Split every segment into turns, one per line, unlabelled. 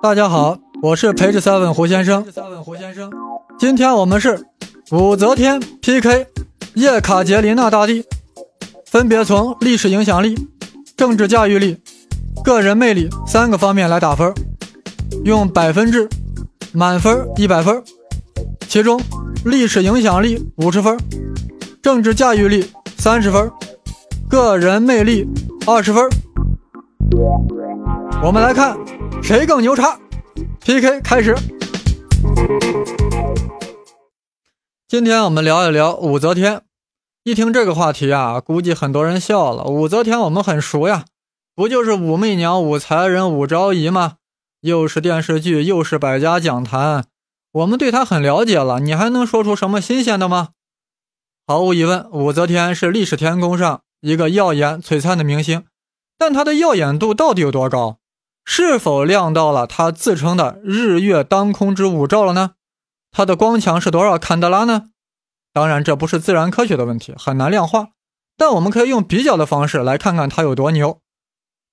大家好，我是陪着 seven 胡先生胡先生。今天我们是武则天 PK 叶卡捷琳娜大帝，分别从历史影响力、政治驾驭力、个人魅力三个方面来打分，用百分制，满分一百分。其中历史影响力五十分，政治驾驭力三十分，个人魅力二十分。我们来看谁更牛叉。PK 开始。今天我们聊一聊武则天。一听这个话题啊，估计很多人笑了。武则天我们很熟呀，不就是武媚娘、武才人、武昭仪吗？又是电视剧，又是百家讲坛，我们对她很了解了。你还能说出什么新鲜的吗？毫无疑问，武则天是历史天空上一个耀眼璀璨的明星，但她的耀眼度到底有多高？是否亮到了他自称的日月当空之五兆了呢？它的光强是多少坎德拉呢？当然，这不是自然科学的问题，很难量化。但我们可以用比较的方式来看看它有多牛。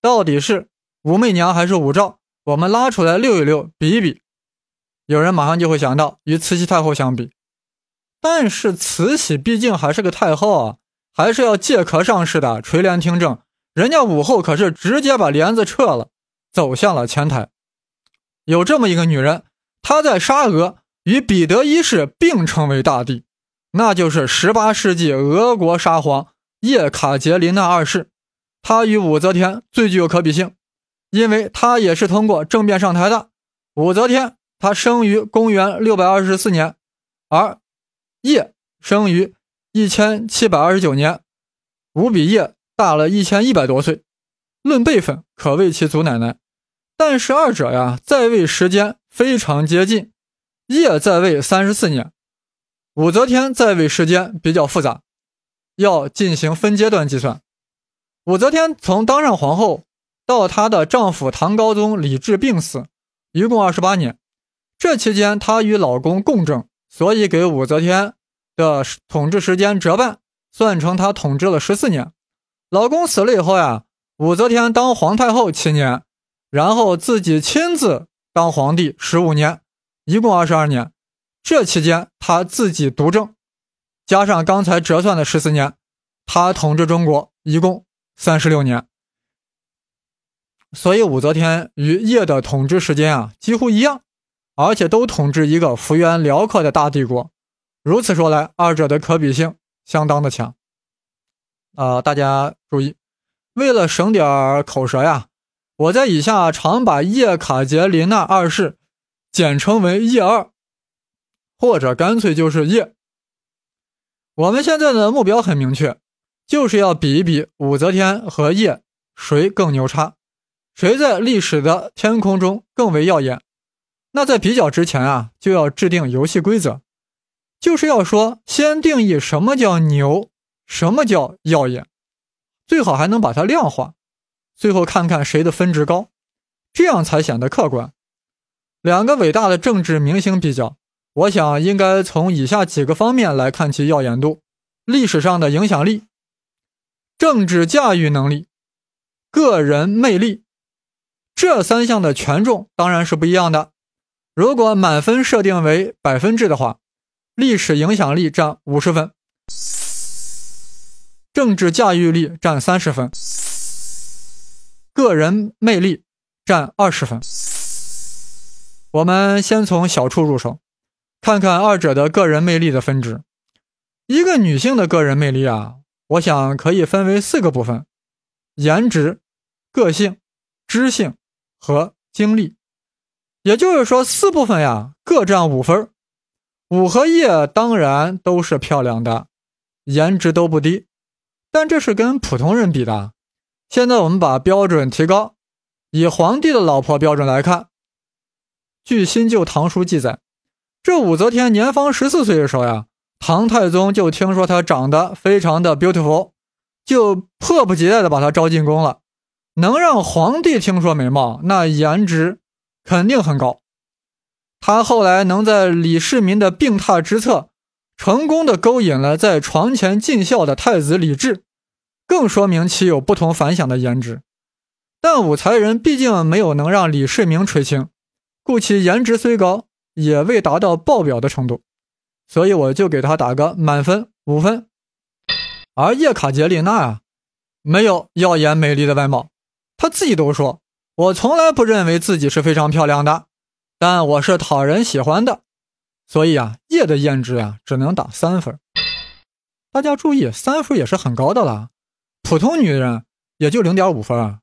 到底是武媚娘还是武曌？我们拉出来溜一溜，比一比。有人马上就会想到与慈禧太后相比，但是慈禧毕竟还是个太后啊，还是要借壳上市的，垂帘听政。人家武后可是直接把帘子撤了。走向了前台，有这么一个女人，她在沙俄与彼得一世并称为大帝，那就是十八世纪俄国沙皇叶卡捷琳娜二世。她与武则天最具有可比性，因为她也是通过政变上台的。武则天她生于公元六百二十四年，而叶生于一千七百二十九年，武比叶大了一千一百多岁，论辈分可谓其祖奶奶。但是二者呀，在位时间非常接近。叶在位三十四年，武则天在位时间比较复杂，要进行分阶段计算。武则天从当上皇后到她的丈夫唐高宗李治病死，一共二十八年。这期间，她与老公共政，所以给武则天的统治时间折半，算成她统治了十四年。老公死了以后呀，武则天当皇太后七年。然后自己亲自当皇帝十五年，一共二十二年。这期间他自己独政，加上刚才折算的十四年，他统治中国一共三十六年。所以武则天与叶的统治时间啊几乎一样，而且都统治一个幅员辽阔的大帝国。如此说来，二者的可比性相当的强。啊，大家注意，为了省点口舌呀。我在以下常把叶卡捷琳娜二世简称为叶二，或者干脆就是叶。我们现在的目标很明确，就是要比一比武则天和叶谁更牛叉，谁在历史的天空中更为耀眼。那在比较之前啊，就要制定游戏规则，就是要说先定义什么叫牛，什么叫耀眼，最好还能把它量化。最后看看谁的分值高，这样才显得客观。两个伟大的政治明星比较，我想应该从以下几个方面来看其耀眼度：历史上的影响力、政治驾驭能力、个人魅力。这三项的权重当然是不一样的。如果满分设定为百分制的话，历史影响力占五十分，政治驾驭力占三十分。个人魅力占二十分。我们先从小处入手，看看二者的个人魅力的分值。一个女性的个人魅力啊，我想可以分为四个部分：颜值、个性、知性和经历。也就是说，四部分呀各占五分。五和叶当然都是漂亮的，颜值都不低，但这是跟普通人比的。现在我们把标准提高，以皇帝的老婆标准来看。据新旧唐书记载，这武则天年方十四岁的时候呀，唐太宗就听说她长得非常的 beautiful，就迫不及待的把她招进宫了。能让皇帝听说美貌，那颜值肯定很高。她后来能在李世民的病榻之侧，成功的勾引了在床前尽孝的太子李治。更说明其有不同凡响的颜值，但武才人毕竟没有能让李世民垂青，故其颜值虽高，也未达到爆表的程度，所以我就给他打个满分五分。而叶卡捷琳娜啊，没有耀眼美丽的外貌，她自己都说，我从来不认为自己是非常漂亮的，但我是讨人喜欢的，所以啊，叶的颜值啊，只能打三分。大家注意，三分也是很高的了，普通女人也就零点五分啊。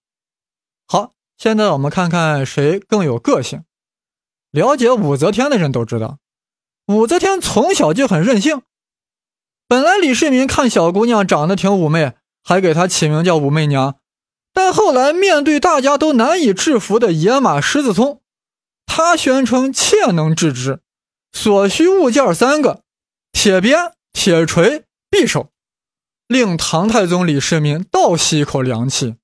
好，现在我们看看谁更有个性。了解武则天的人都知道，武则天从小就很任性。本来李世民看小姑娘长得挺妩媚，还给她起名叫武媚娘。但后来面对大家都难以制服的野马狮子聪，他宣称切能制之，所需物件三个：铁鞭、铁锤、匕首，令唐太宗李世民倒吸一口凉气。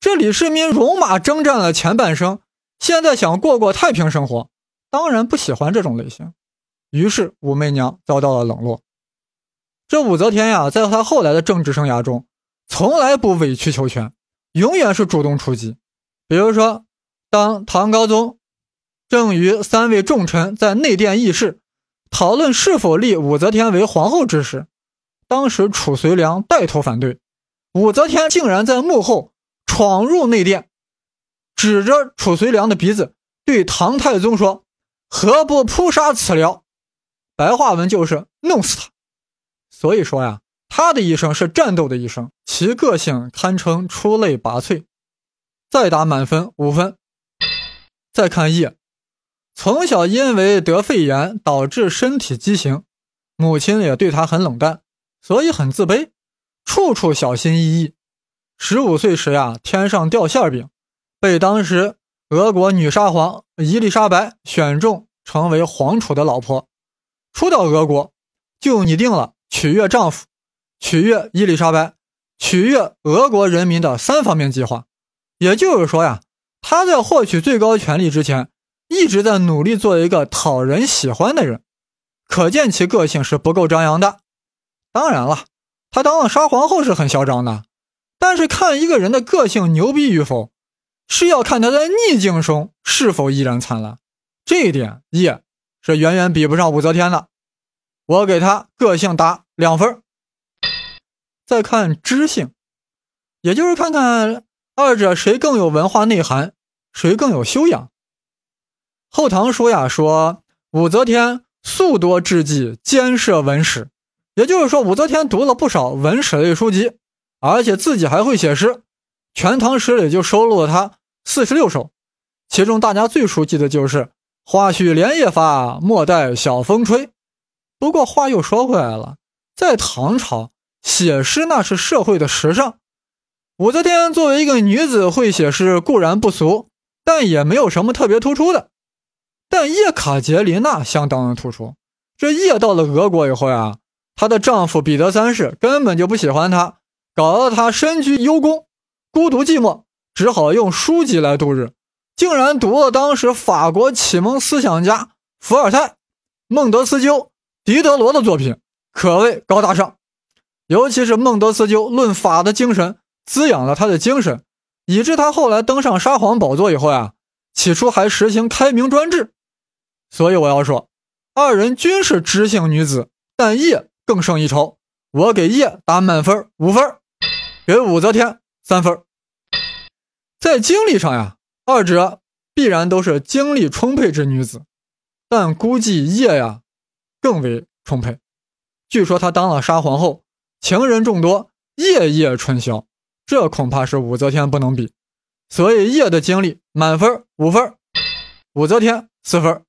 这李世民戎马征战了前半生，现在想过过太平生活。当然不喜欢这种类型，于是武媚娘遭到了冷落。这武则天呀，在她后来的政治生涯中，从来不委曲求全，永远是主动出击。比如说，当唐高宗正与三位重臣在内殿议事，讨论是否立武则天为皇后之时，当时褚遂良带头反对，武则天竟然在幕后闯入内殿，指着褚遂良的鼻子对唐太宗说。何不扑杀此僚？白话文就是弄死他。所以说呀，他的一生是战斗的一生，其个性堪称出类拔萃。再打满分五分。再看 E，，从小因为得肺炎导致身体畸形，母亲也对他很冷淡，所以很自卑，处处小心翼翼。十五岁时呀，天上掉馅饼，被当时。俄国女沙皇伊丽莎白选中成为皇储的老婆，初到俄国就拟定了取悦丈夫、取悦伊丽莎白、取悦俄国人民的三方面计划。也就是说呀，她在获取最高权力之前，一直在努力做一个讨人喜欢的人，可见其个性是不够张扬的。当然了，她当了沙皇后是很嚣张的，但是看一个人的个性牛逼与否。是要看他在逆境中是否依然灿烂，这一点叶是远远比不上武则天的。我给他个性打两分。再看知性，也就是看看二者谁更有文化内涵，谁更有修养。《后唐书》呀说，武则天素多志记，兼涉文史，也就是说，武则天读了不少文史类书籍，而且自己还会写诗。《全唐诗》里就收录了他四十六首，其中大家最熟悉的就是“花絮连夜发，莫待晓风吹”。不过话又说回来了，在唐朝写诗那是社会的时尚。武则天作为一个女子会写诗固然不俗，但也没有什么特别突出的。但叶卡捷琳娜相当的突出。这叶到了俄国以后呀，她的丈夫彼得三世根本就不喜欢她，搞得她身居幽宫。孤独寂寞，只好用书籍来度日，竟然读了当时法国启蒙思想家伏尔泰、孟德斯鸠、狄德罗的作品，可谓高大上。尤其是孟德斯鸠论法的精神，滋养了他的精神，以致他后来登上沙皇宝座以后呀，起初还实行开明专制。所以我要说，二人均是知性女子，但叶更胜一筹。我给叶打满分五分，给武则天。三分，在精力上呀，二者必然都是精力充沛之女子，但估计叶呀更为充沛。据说她当了沙皇后，情人众多，夜夜春宵，这恐怕是武则天不能比。所以叶的精力满分五分，武则天四分。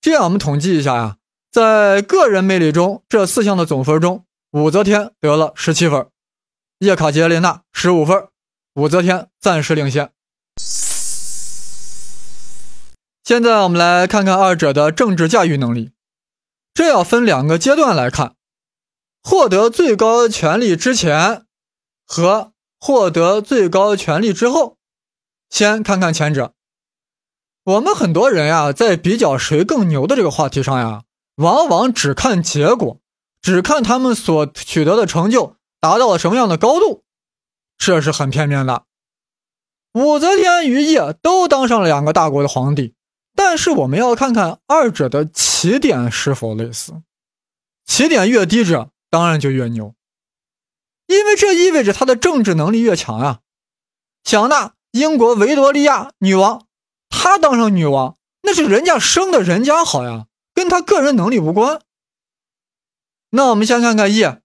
这样我们统计一下呀，在个人魅力中，这四项的总分中，武则天得了十七分。叶卡捷琳娜十五分，武则天暂时领先。现在我们来看看二者的政治驾驭能力，这要分两个阶段来看：获得最高权力之前和获得最高权力之后。先看看前者。我们很多人呀，在比较谁更牛的这个话题上呀，往往只看结果，只看他们所取得的成就。达到了什么样的高度？这是很片面的。武则天与叶都当上了两个大国的皇帝，但是我们要看看二者的起点是否类似，起点越低者当然就越牛，因为这意味着他的政治能力越强啊。想那英国维多利亚女王，她当上女王，那是人家生的人家好呀，跟她个人能力无关。那我们先看看叶，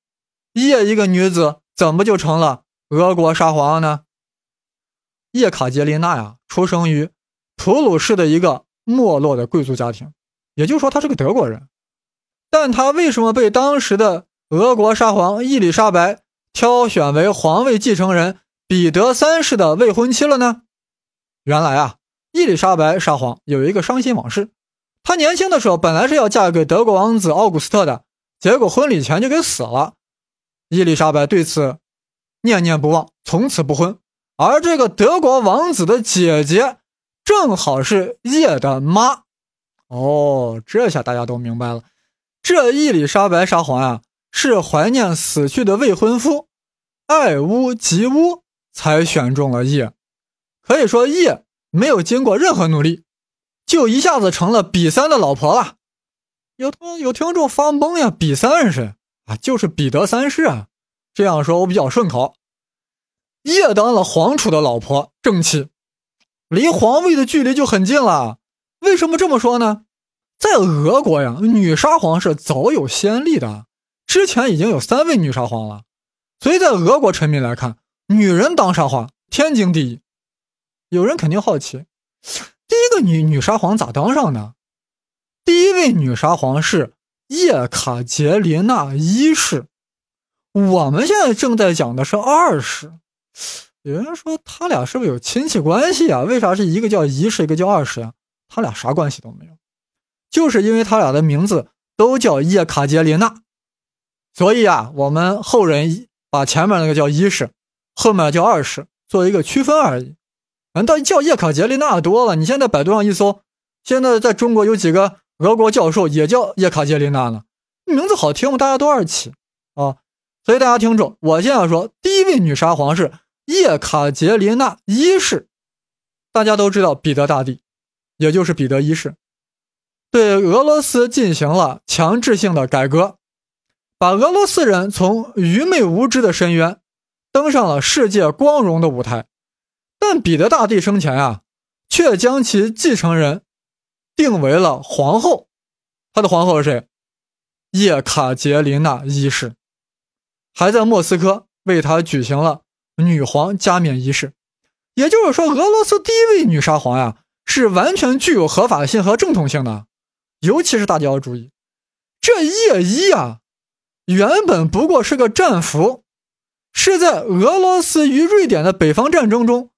叶一个女子怎么就成了俄国沙皇呢？叶卡捷琳娜呀，出生于普鲁士的一个没落的贵族家庭，也就是说，她是个德国人。但她为什么被当时的俄国沙皇伊丽莎白挑选为皇位继承人彼得三世的未婚妻了呢？原来啊，伊丽莎白沙皇有一个伤心往事，她年轻的时候本来是要嫁给德国王子奥古斯特的。结果婚礼前就给死了，伊丽莎白对此念念不忘，从此不婚。而这个德国王子的姐姐正好是叶的妈，哦，这下大家都明白了。这伊丽莎白沙皇啊，是怀念死去的未婚夫，爱屋及乌，才选中了叶。可以说，叶没有经过任何努力，就一下子成了比三的老婆了。有听有听众发懵呀，比三是谁啊？就是彼得三世啊。这样说我比较顺口。叶当了皇储的老婆，正妻，离皇位的距离就很近了。为什么这么说呢？在俄国呀，女沙皇是早有先例的，之前已经有三位女沙皇了。所以在俄国臣民来看，女人当沙皇天经地义。有人肯定好奇，第一个女女沙皇咋当上的？第一位女沙皇是叶卡捷琳娜一世，我们现在正在讲的是二世。有人说他俩是不是有亲戚关系啊？为啥是一个叫一世，一个叫二世呀？他俩啥关系都没有，就是因为他俩的名字都叫叶卡捷琳娜，所以啊，我们后人把前面那个叫一世，后面叫二世，做一个区分而已。难道叫叶卡捷琳娜多了？你现在百度上一搜，现在在中国有几个？俄国教授也叫叶卡捷琳娜呢，名字好听，大家都二起啊。所以大家听着，我现在说，第一位女沙皇是叶卡捷琳娜一世。大家都知道，彼得大帝，也就是彼得一世，对俄罗斯进行了强制性的改革，把俄罗斯人从愚昧无知的深渊登上了世界光荣的舞台。但彼得大帝生前啊，却将其继承人。定为了皇后，他的皇后是谁？叶卡捷琳娜一世，还在莫斯科为他举行了女皇加冕仪式。也就是说，俄罗斯第一位女沙皇呀，是完全具有合法性和正统性的。尤其是大家要注意，这叶一啊，原本不过是个战俘，是在俄罗斯与瑞典的北方战争中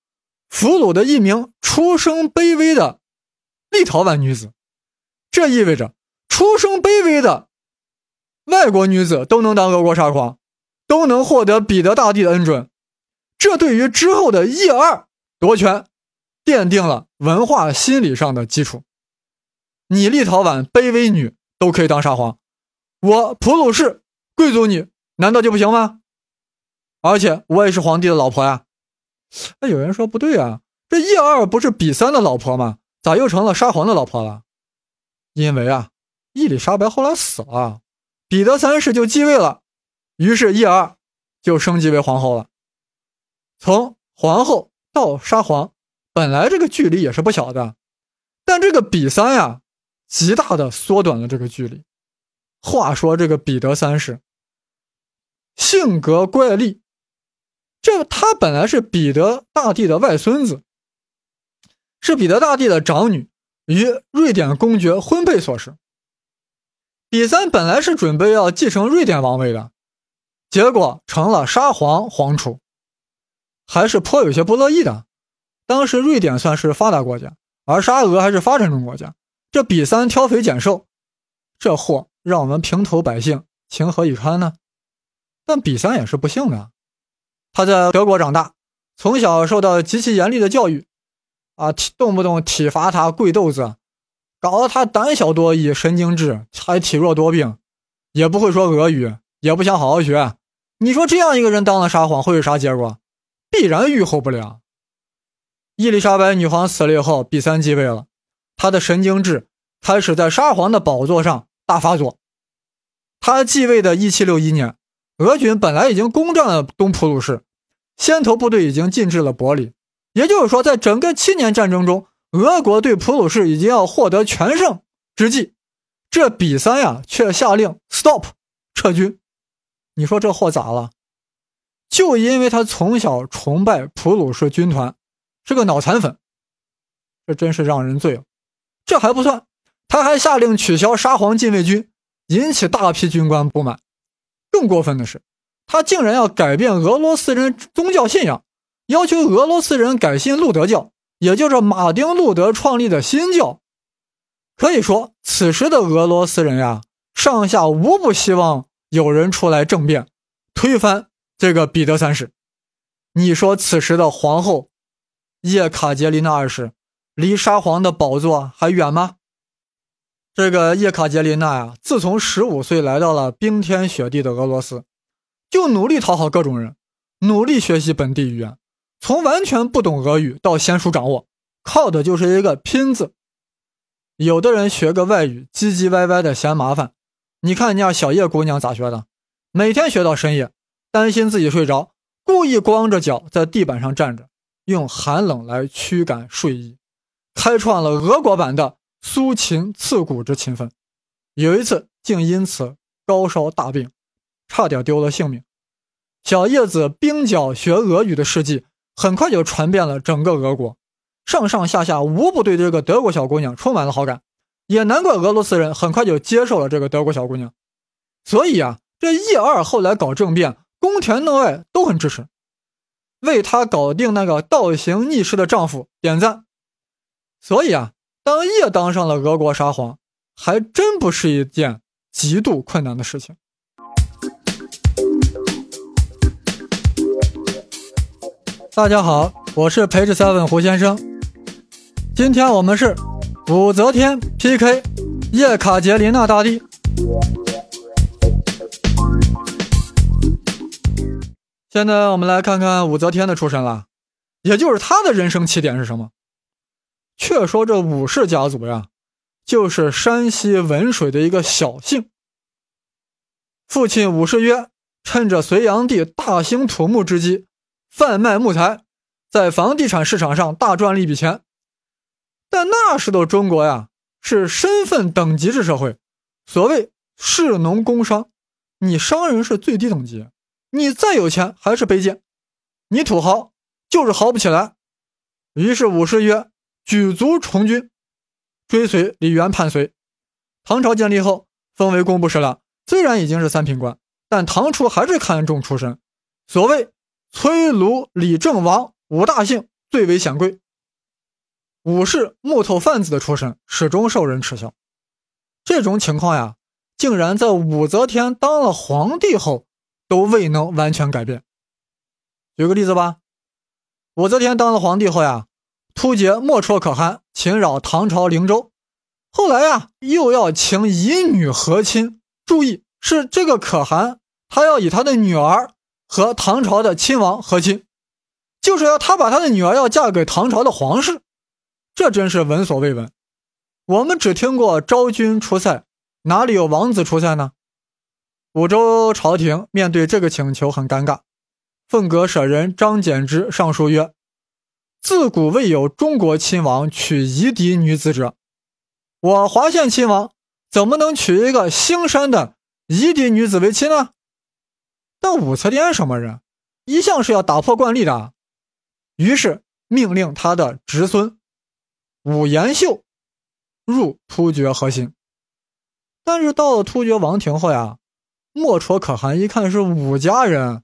俘虏的一名出生卑微的。立陶宛女子，这意味着出生卑微的外国女子都能当俄国沙皇，都能获得彼得大帝的恩准。这对于之后的叶二夺权奠定了文化心理上的基础。你立陶宛卑微女都可以当沙皇，我普鲁士贵族女难道就不行吗？而且我也是皇帝的老婆呀。那有人说不对啊，这叶二不是比三的老婆吗？咋又成了沙皇的老婆了？因为啊，伊丽莎白后来死了，彼得三世就继位了，于是叶二就升级为皇后了。从皇后到沙皇，本来这个距离也是不小的，但这个比三呀，极大的缩短了这个距离。话说这个彼得三世性格怪戾，这他本来是彼得大帝的外孙子。是彼得大帝的长女与瑞典公爵婚配所生。比三本来是准备要继承瑞典王位的，结果成了沙皇皇储，还是颇有些不乐意的。当时瑞典算是发达国家，而沙俄还是发展中国家，这比三挑肥拣瘦，这货让我们平头百姓情何以堪呢？但比三也是不幸的，他在德国长大，从小受到极其严厉的教育。啊，体动不动体罚他跪豆子，搞得他胆小多疑、神经质，还体弱多病，也不会说俄语，也不想好好学。你说这样一个人当了沙皇会有啥结果？必然愈后不良。伊丽莎白女皇死了以后，比三继位了，他的神经质开始在沙皇的宝座上大发作。他继位的1761年，俄军本来已经攻占了东普鲁士，先头部队已经进至了柏林，也就是说，在整个七年战争中，俄国对普鲁士已经要获得全胜之际，这比三呀却下令 stop 撤军。你说这货咋了？就因为他从小崇拜普鲁士军团，是个脑残粉，这真是让人醉了。这还不算，他还下令取消沙皇禁卫军，引起大批军官不满。更过分的是，他竟然要改变俄罗斯人宗教信仰，要求俄罗斯人改信路德教，也就是马丁·路德创立的新教。可以说，此时的俄罗斯人呀，上下无不希望有人出来政变，推翻。这个彼得三世，你说此时的皇后叶卡捷琳娜二世离沙皇的宝座还远吗？这个叶卡捷琳娜呀，自从十五岁来到了冰天雪地的俄罗斯，就努力讨好各种人，努力学习本地语言，从完全不懂俄语到娴熟掌握，靠的就是一个拼字。有的人学个外语唧唧歪歪的嫌麻烦，你看人家小叶姑娘咋学的，每天学到深夜。担心自己睡着，故意光着脚在地板上站着，用寒冷来驱赶睡意，开创了俄国版的苏秦刺骨之勤奋。有一次，竟因此高烧大病，差点丢了性命。小叶子冰脚学俄语的事迹很快就传遍了整个俄国，上上下下无不对这个德国小姑娘充满了好感，也难怪俄罗斯人很快就接受了这个德国小姑娘。所以啊，这叶二后来搞政变。宫田内外都很支持，为她搞定那个倒行逆施的丈夫点赞。所以啊，当叶当上了俄国沙皇，还真不是一件极度困难的事情。大家好，我是陪着 seven 胡先生，今天我们是武则天 PK 叶卡捷琳娜大帝。现在我们来看看武则天的出身了，也就是她的人生起点是什么？却说这武氏家族呀，就是山西文水的一个小姓。父亲武士曰，趁着隋炀帝大兴土木之机，贩卖木材，在房地产市场上大赚了一笔钱。但那时的中国呀，是身份等级制社会，所谓士农工商，你商人是最低等级。你再有钱还是卑贱，你土豪就是豪不起来。于是武士曰：“举族从军，追随李渊叛隋。唐朝建立后，封为工部侍郎。虽然已经是三品官，但唐初还是看重出身。所谓崔卢李郑王五大姓最为显贵。武士木头贩子的出身始终受人耻笑。这种情况呀，竟然在武则天当了皇帝后。”都未能完全改变。举个例子吧，武则天当了皇帝后呀，突厥莫绰可汗侵扰唐朝灵州，后来呀，又要请乙女和亲。注意，是这个可汗，他要以他的女儿和唐朝的亲王和亲，就是要他把他的女儿要嫁给唐朝的皇室。这真是闻所未闻。我们只听过昭君出塞，哪里有王子出塞呢？武周朝廷面对这个请求很尴尬，凤阁舍人张柬之上书曰：“自古未有中国亲王娶夷狄女子者，我华县亲王怎么能娶一个兴山的夷狄女子为妻呢？”但武则天什么人，一向是要打破惯例的，于是命令他的侄孙武延秀入突厥核心。但是到了突厥王庭后呀。莫绰可汗一看是武家人，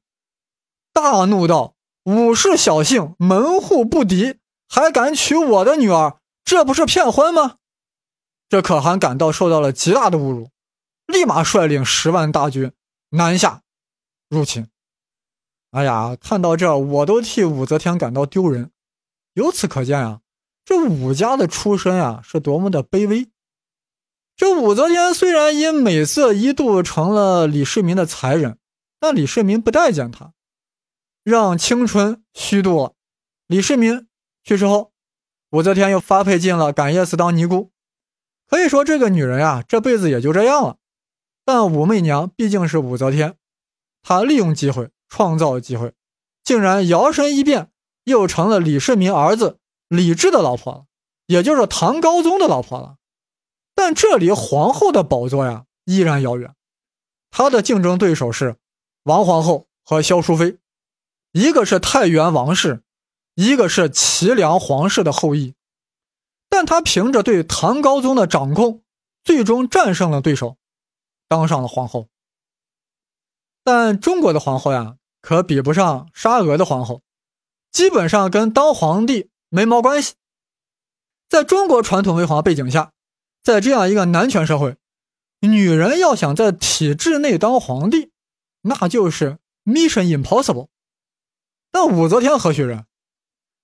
大怒道：“武氏小姓，门户不敌，还敢娶我的女儿，这不是骗婚吗？”这可汗感到受到了极大的侮辱，立马率领十万大军南下入侵。哎呀，看到这我都替武则天感到丢人。由此可见啊，这武家的出身啊是多么的卑微。这武则天虽然因美色一度成了李世民的才人，但李世民不待见她，让青春虚度了。李世民去世后，武则天又发配进了感业寺当尼姑。可以说，这个女人呀，这辈子也就这样了。但武媚娘毕竟是武则天，她利用机会，创造机会，竟然摇身一变，又成了李世民儿子李治的老婆了，也就是唐高宗的老婆了。但这离皇后的宝座呀，依然遥远。她的竞争对手是王皇后和萧淑妃，一个是太原王氏，一个是齐梁皇室的后裔。但她凭着对唐高宗的掌控，最终战胜了对手。当上了皇后，但中国的皇后呀，可比不上沙俄的皇后，基本上跟当皇帝没毛关系。在中国传统文化背景下，在这样一个男权社会，女人要想在体制内当皇帝，那就是 mission impossible。但武则天何许人？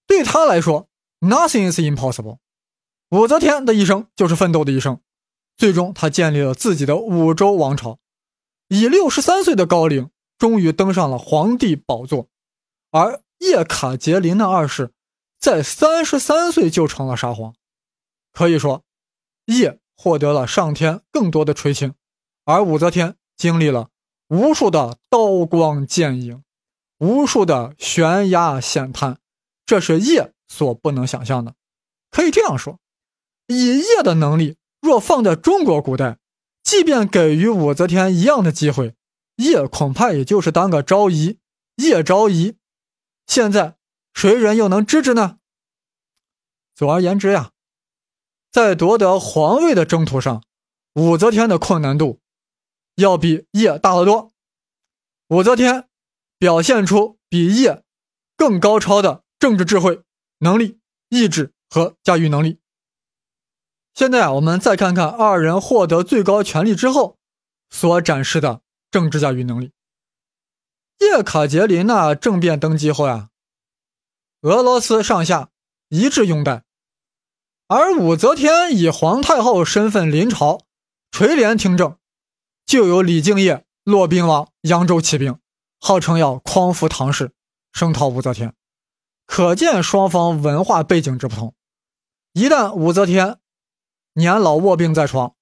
对她来说，nothing is impossible。武则天的一生就是奋斗的一生。最终，她建立了自己的武周王朝，以六十三岁的高龄，终于登上了皇帝宝座。而叶卡捷琳娜二世在三十三岁就成了沙皇，可以说，叶获得了上天更多的垂青，而武则天经历了无数的刀光剑影，无数的悬崖险滩，这是叶所不能想象的。可以这样说，以叶的能力。若放在中国古代，即便给予武则天一样的机会，叶恐怕也就是当个昭仪，叶昭仪。现在谁人又能支持呢？总而言之呀，在夺得皇位的征途上，武则天的困难度要比叶大得多。武则天表现出比叶更高超的政治智慧、能力、意志和驾驭能力。现在啊，我们再看看二人获得最高权力之后所展示的政治驾驭能力。叶卡捷琳娜政变登基后呀，俄罗斯上下一致拥戴，而武则天以皇太后身份临朝垂帘听政，就有李敬业骆宾王扬州起兵，号称要匡扶唐氏，声讨武则天。可见双方文化背景之不同。一旦武则天，年老卧病在床，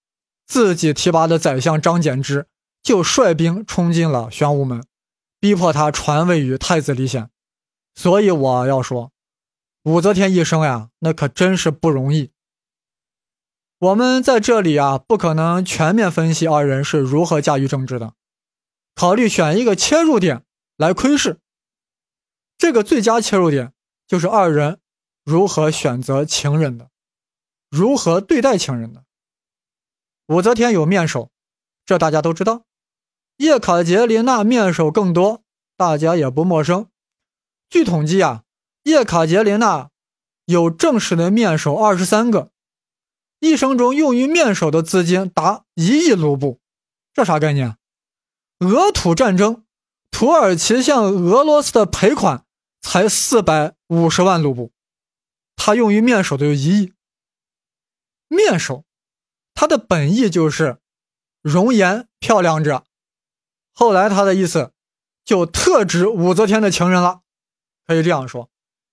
自己提拔的宰相张柬之就率兵冲进了玄武门，逼迫他传位于太子李显。所以我要说，武则天一生呀，那可真是不容易。我们在这里啊，不可能全面分析二人是如何驾驭政治的，考虑选一个切入点来窥视。这个最佳切入点就是二人如何选择情人的。如何对待情人的？武则天有面首，这大家都知道。叶卡捷琳娜面首更多，大家也不陌生。据统计啊，叶卡捷琳娜有正式的面首二十三个，一生中用于面首的资金达一亿卢布，这啥概念？俄土战争，土耳其向俄罗斯的赔款才四百五十万卢布，他用于面首的有一亿。面首，它的本意就是容颜漂亮者。后来他的意思就特指武则天的情人了，可以这样说，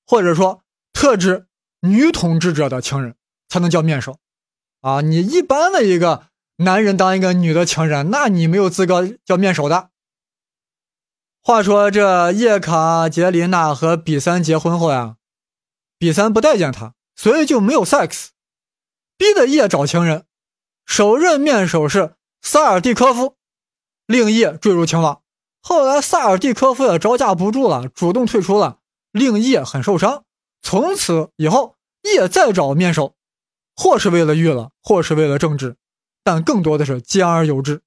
或者说特指女统治者的情人才能叫面首啊。你一般的一个男人当一个女的情人，那你没有资格叫面首的。话说这叶卡捷琳娜和比三结婚后呀，比三不待见她，所以就没有 sex。逼的叶找情人，首任面首是萨尔蒂科夫，令叶坠入情网。后来萨尔蒂科夫也招架不住了，主动退出了，令叶很受伤。从此以后，叶再找面首，或是为了娱乐，或是为了政治，但更多的是兼而有之。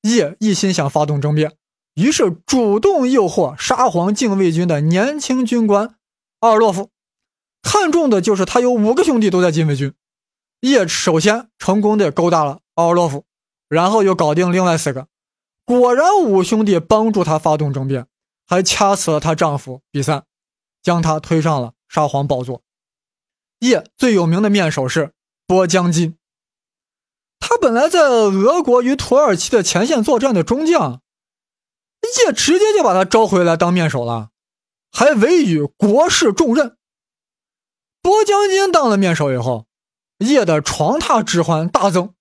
叶一心想发动政变，于是主动诱惑沙皇禁卫军的年轻军官奥尔洛夫，看中的就是他有五个兄弟都在禁卫军。叶首先成功的勾搭了奥尔洛夫，然后又搞定另外四个。果然，五兄弟帮助他发动政变，还掐死了她丈夫比三，将他推上了沙皇宝座。叶最有名的面首是波江金，他本来在俄国与土耳其的前线作战的中将，叶直接就把他招回来当面首了，还委以国事重任。波将军当了面首以后，叶的床榻之欢大增。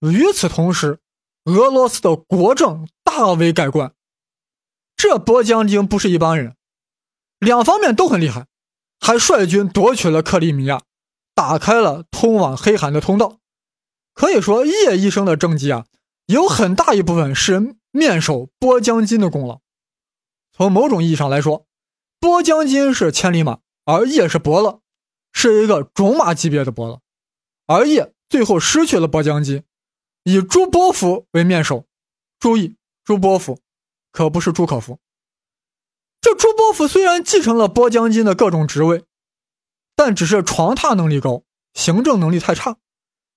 与此同时，俄罗斯的国政大为改观。这波将军不是一般人，两方面都很厉害，还率军夺取了克里米亚，打开了通往黑海的通道。可以说，叶医生的政绩啊，有很大一部分是面首波将军的功劳。从某种意义上来说，波将军是千里马，而叶是伯乐，是一个种马级别的伯乐。而叶最后失去了波将军，以朱波夫为面首。注意，朱波夫可不是朱可夫。这朱波夫虽然继承了波将军的各种职位，但只是床榻能力高，行政能力太差。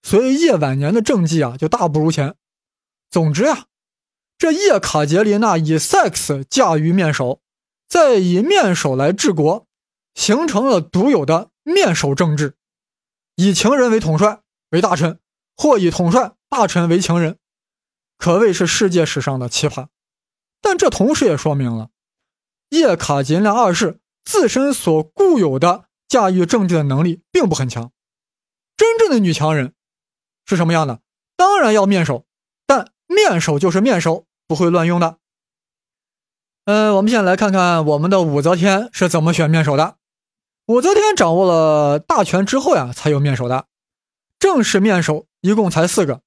所以叶晚年的政绩啊就大不如前。总之呀，这叶卡捷琳娜以 sex 驾驭面首，再以面首来治国，形成了独有的面首政治，以情人为统帅为大臣，或以统帅大臣为情人，可谓是世界史上的奇葩。但这同时也说明了叶卡捷琳二世自身所固有的驾驭政治的能力并不很强。真正的女强人。是什么样的？当然要面首，但面首就是面首，不会乱用的。嗯，我们现在来看看我们的武则天是怎么选面首的。武则天掌握了大权之后呀，才有面首的。正式面首一共才四个。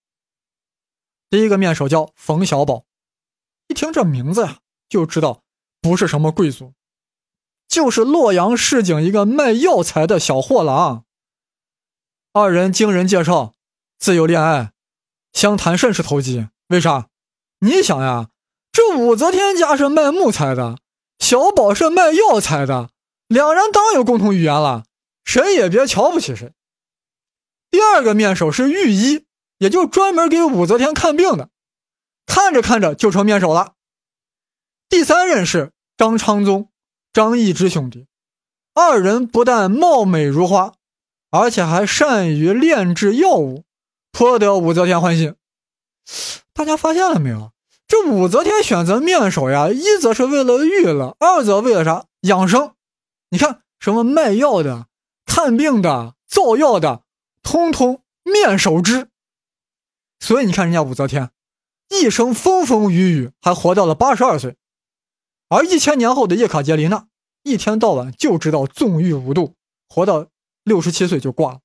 第一个面首叫冯小宝，一听这名字呀，就知道不是什么贵族，就是洛阳市井一个卖药材的小货郎。二人经人介绍。自由恋爱，相谈甚是投机。为啥？你想呀，这武则天家是卖木材的，小宝是卖药材的，两人当有共同语言了，谁也别瞧不起谁。第二个面首是御医，也就专门给武则天看病的，看着看着就成面首了。第三任是张昌宗、张易之兄弟，二人不但貌美如花，而且还善于炼制药物。颇得武则天欢心。大家发现了没有？这武则天选择面首呀，一则是为了娱乐，二则为了啥？养生。你看，什么卖药的、看病的、造药的，通通面首之。所以你看，人家武则天一生风风雨雨，还活到了八十二岁。而一千年后的叶卡捷琳娜，一天到晚就知道纵欲无度，活到六十七岁就挂了。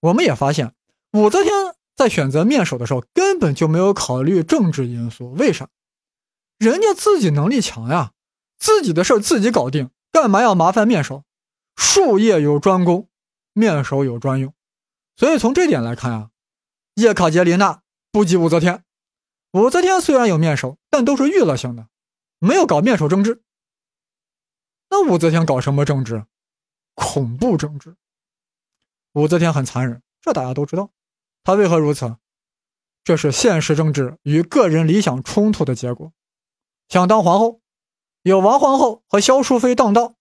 我们也发现。武则天在选择面首的时候，根本就没有考虑政治因素。为啥？人家自己能力强呀，自己的事自己搞定，干嘛要麻烦面首？术业有专攻，面首有专用。所以从这点来看啊，叶卡捷琳娜不及武则天。武则天虽然有面首，但都是娱乐性的，没有搞面首政治。那武则天搞什么政治？恐怖政治。武则天很残忍，这大家都知道。她为何如此？这是现实政治与个人理想冲突的结果。想当皇后，有王皇后和萧淑妃当道，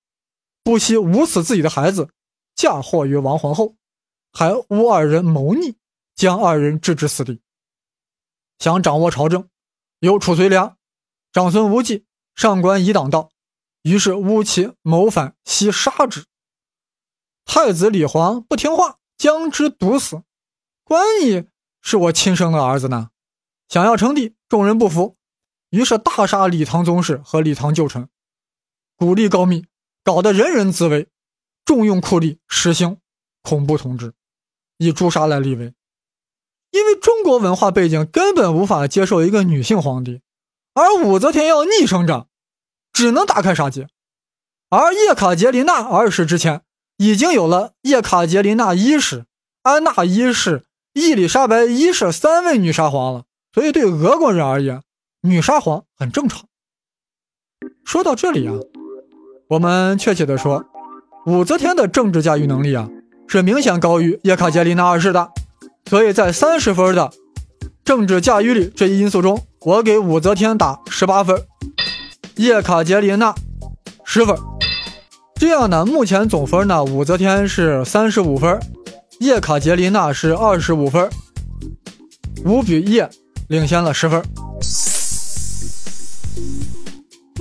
不惜捂死自己的孩子，嫁祸于王皇后，还诬二人谋逆，将二人置之死地。想掌握朝政，有褚遂良、长孙无忌、上官仪挡道，于是诬其谋反，悉杀之。太子李皇不听话，将之毒死。关你是我亲生的儿子呢，想要称帝，众人不服，于是大杀李唐宗室和李唐旧臣，鼓励告密，搞得人人自危，重用酷吏，实行恐怖统治，以诛杀来立威。因为中国文化背景根本无法接受一个女性皇帝，而武则天要逆生长，只能大开杀戒。而叶卡捷琳娜二世之前已经有了叶卡捷琳娜一世、安娜一世。伊丽莎白一世三位女沙皇了，所以对俄国人而言，女沙皇很正常。说到这里啊，我们确切的说，武则天的政治驾驭能力啊，是明显高于叶卡捷琳娜二世的。所以在三十分的政治驾驭力这一因素中，我给武则天打十八分，叶卡捷琳娜十分。这样呢，目前总分呢，武则天是三十五分。叶卡捷琳娜是二十五分，五比叶领先了十分。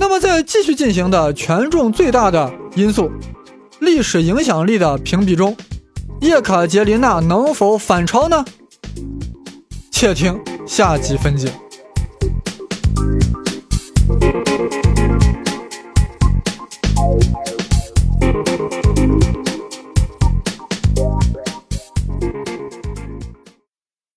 那么在继续进行的权重最大的因素——历史影响力的评比中，叶卡捷琳娜能否反超呢？且听下集分解。